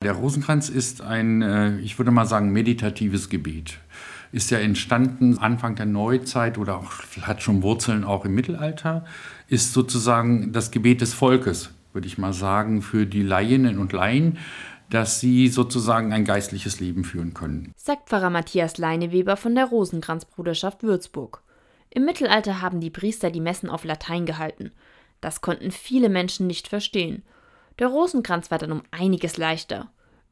Der Rosenkranz ist ein, äh, ich würde mal sagen, meditatives Gebet. Ist ja entstanden Anfang der Neuzeit oder auch, hat schon Wurzeln auch im Mittelalter, ist sozusagen das Gebet des Volkes, würde ich mal sagen, für die Laien und Laien, dass sie sozusagen ein geistliches Leben führen können. Sagt Pfarrer Matthias Leineweber von der Rosenkranzbruderschaft Würzburg. Im Mittelalter haben die Priester die Messen auf Latein gehalten. Das konnten viele Menschen nicht verstehen. Der Rosenkranz war dann um einiges leichter.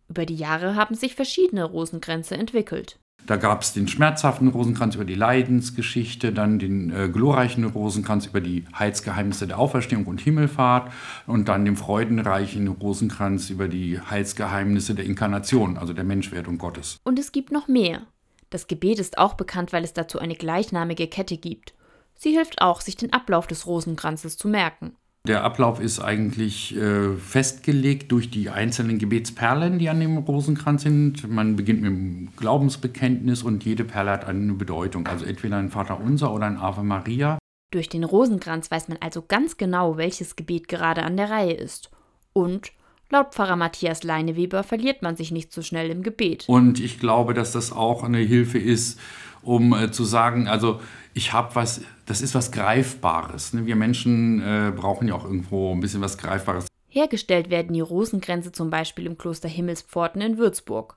Über die Jahre haben sich verschiedene Rosenkränze entwickelt. Da gab es den schmerzhaften Rosenkranz über die Leidensgeschichte, dann den äh, glorreichen Rosenkranz über die Heilsgeheimnisse der Auferstehung und Himmelfahrt und dann den freudenreichen Rosenkranz über die Heilsgeheimnisse der Inkarnation, also der Menschwerdung Gottes. Und es gibt noch mehr. Das Gebet ist auch bekannt, weil es dazu eine gleichnamige Kette gibt. Sie hilft auch, sich den Ablauf des Rosenkranzes zu merken. Der Ablauf ist eigentlich äh, festgelegt durch die einzelnen Gebetsperlen, die an dem Rosenkranz sind. Man beginnt mit dem Glaubensbekenntnis und jede Perle hat eine Bedeutung. Also entweder ein Vaterunser oder ein Ave Maria. Durch den Rosenkranz weiß man also ganz genau, welches Gebet gerade an der Reihe ist. Und Laut Pfarrer Matthias Leineweber verliert man sich nicht so schnell im Gebet. Und ich glaube, dass das auch eine Hilfe ist, um äh, zu sagen, also ich habe was, das ist was Greifbares. Ne? Wir Menschen äh, brauchen ja auch irgendwo ein bisschen was Greifbares. Hergestellt werden die Rosenkränze zum Beispiel im Kloster Himmelspforten in Würzburg.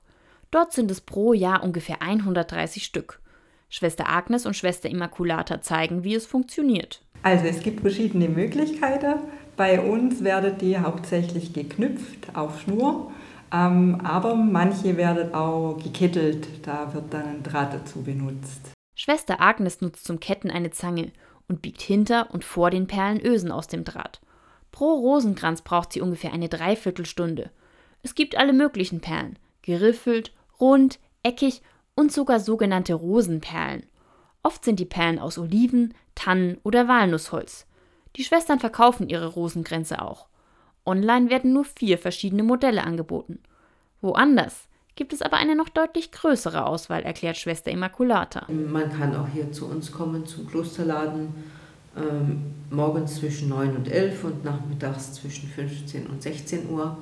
Dort sind es pro Jahr ungefähr 130 Stück. Schwester Agnes und Schwester Immaculata zeigen, wie es funktioniert. Also es gibt verschiedene Möglichkeiten. Bei uns werden die hauptsächlich geknüpft auf Schnur, aber manche werden auch gekettelt, da wird dann ein Draht dazu benutzt. Schwester Agnes nutzt zum Ketten eine Zange und biegt hinter und vor den Perlen Ösen aus dem Draht. Pro Rosenkranz braucht sie ungefähr eine Dreiviertelstunde. Es gibt alle möglichen Perlen, geriffelt, rund, eckig und sogar sogenannte Rosenperlen. Oft sind die Perlen aus Oliven, Tannen oder Walnussholz. Die Schwestern verkaufen ihre Rosenkränze auch. Online werden nur vier verschiedene Modelle angeboten. Woanders gibt es aber eine noch deutlich größere Auswahl, erklärt Schwester Immaculata. Man kann auch hier zu uns kommen, zum Klosterladen, ähm, morgens zwischen 9 und 11 und nachmittags zwischen 15 und 16 Uhr.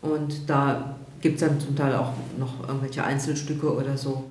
Und da gibt es dann zum Teil auch noch irgendwelche Einzelstücke oder so.